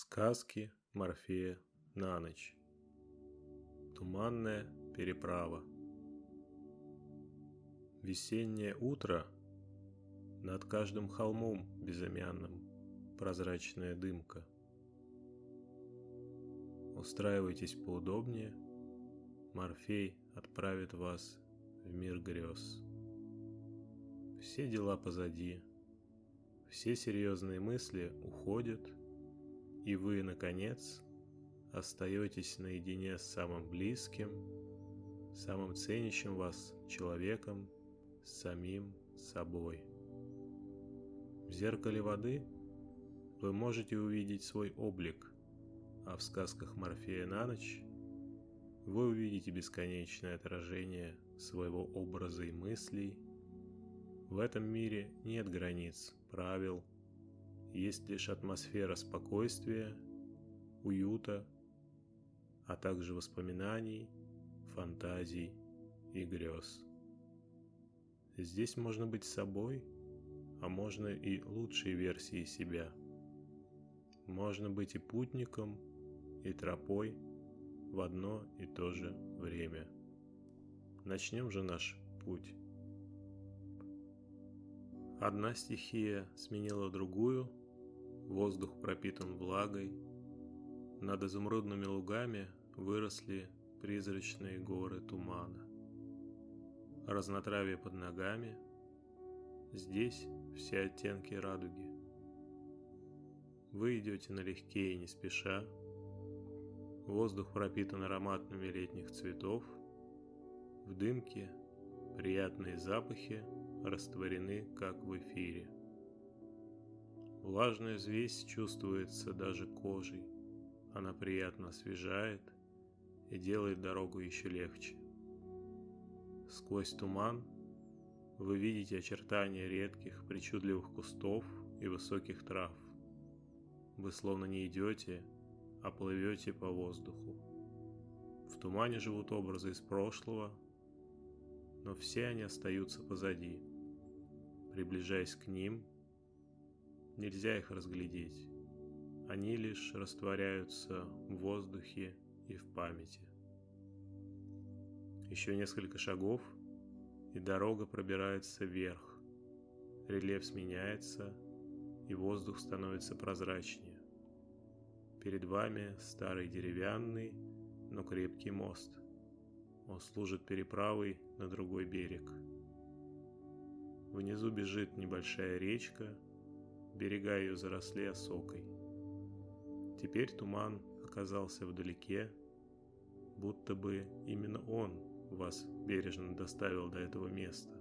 Сказки Морфея на ночь. Туманная переправа. Весеннее утро. Над каждым холмом безымянным прозрачная дымка. Устраивайтесь поудобнее. Морфей отправит вас в мир грез. Все дела позади. Все серьезные мысли уходят – и вы, наконец, остаетесь наедине с самым близким, самым ценящим вас человеком, самим собой. В зеркале воды вы можете увидеть свой облик, а в сказках Морфея на ночь вы увидите бесконечное отражение своего образа и мыслей. В этом мире нет границ, правил, есть лишь атмосфера спокойствия, уюта, а также воспоминаний, фантазий и грез. Здесь можно быть собой, а можно и лучшей версией себя. Можно быть и путником, и тропой в одно и то же время. Начнем же наш путь. Одна стихия сменила другую, Воздух пропитан влагой. Над изумрудными лугами выросли призрачные горы тумана. Разнотравие под ногами. Здесь все оттенки радуги. Вы идете налегке и не спеша. Воздух пропитан ароматными летних цветов. В дымке приятные запахи растворены, как в эфире. Влажная взвесь чувствуется даже кожей. Она приятно освежает и делает дорогу еще легче. Сквозь туман вы видите очертания редких, причудливых кустов и высоких трав. Вы словно не идете, а плывете по воздуху. В тумане живут образы из прошлого, но все они остаются позади. Приближаясь к ним – Нельзя их разглядеть. Они лишь растворяются в воздухе и в памяти. Еще несколько шагов, и дорога пробирается вверх. Рельеф сменяется, и воздух становится прозрачнее. Перед вами старый деревянный, но крепкий мост. Он служит переправой на другой берег. Внизу бежит небольшая речка, берега ее заросли осокой. Теперь туман оказался вдалеке, будто бы именно он вас бережно доставил до этого места.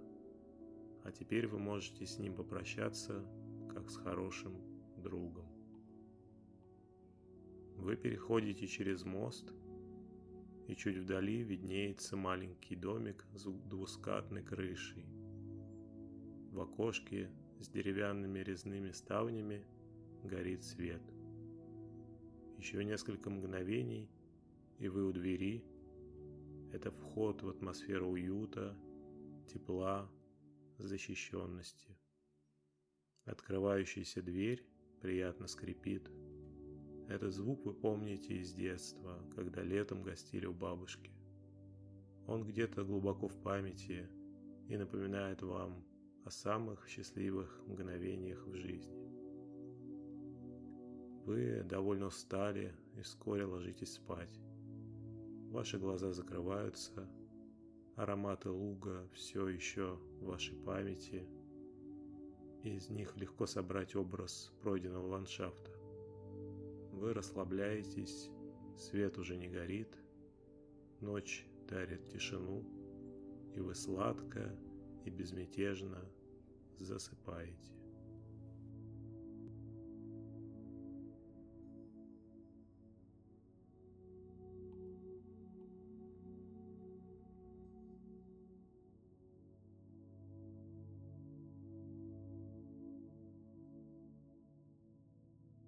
А теперь вы можете с ним попрощаться, как с хорошим другом. Вы переходите через мост, и чуть вдали виднеется маленький домик с двускатной крышей. В окошке с деревянными резными ставнями горит свет. Еще несколько мгновений, и вы у двери. Это вход в атмосферу уюта, тепла, защищенности. Открывающаяся дверь приятно скрипит. Этот звук вы помните из детства, когда летом гостили у бабушки. Он где-то глубоко в памяти и напоминает вам о самых счастливых мгновениях в жизни. Вы довольно устали и вскоре ложитесь спать. Ваши глаза закрываются, ароматы луга все еще в вашей памяти, из них легко собрать образ пройденного ландшафта. Вы расслабляетесь, свет уже не горит, ночь дарит тишину, и вы сладко и безмятежно засыпаете.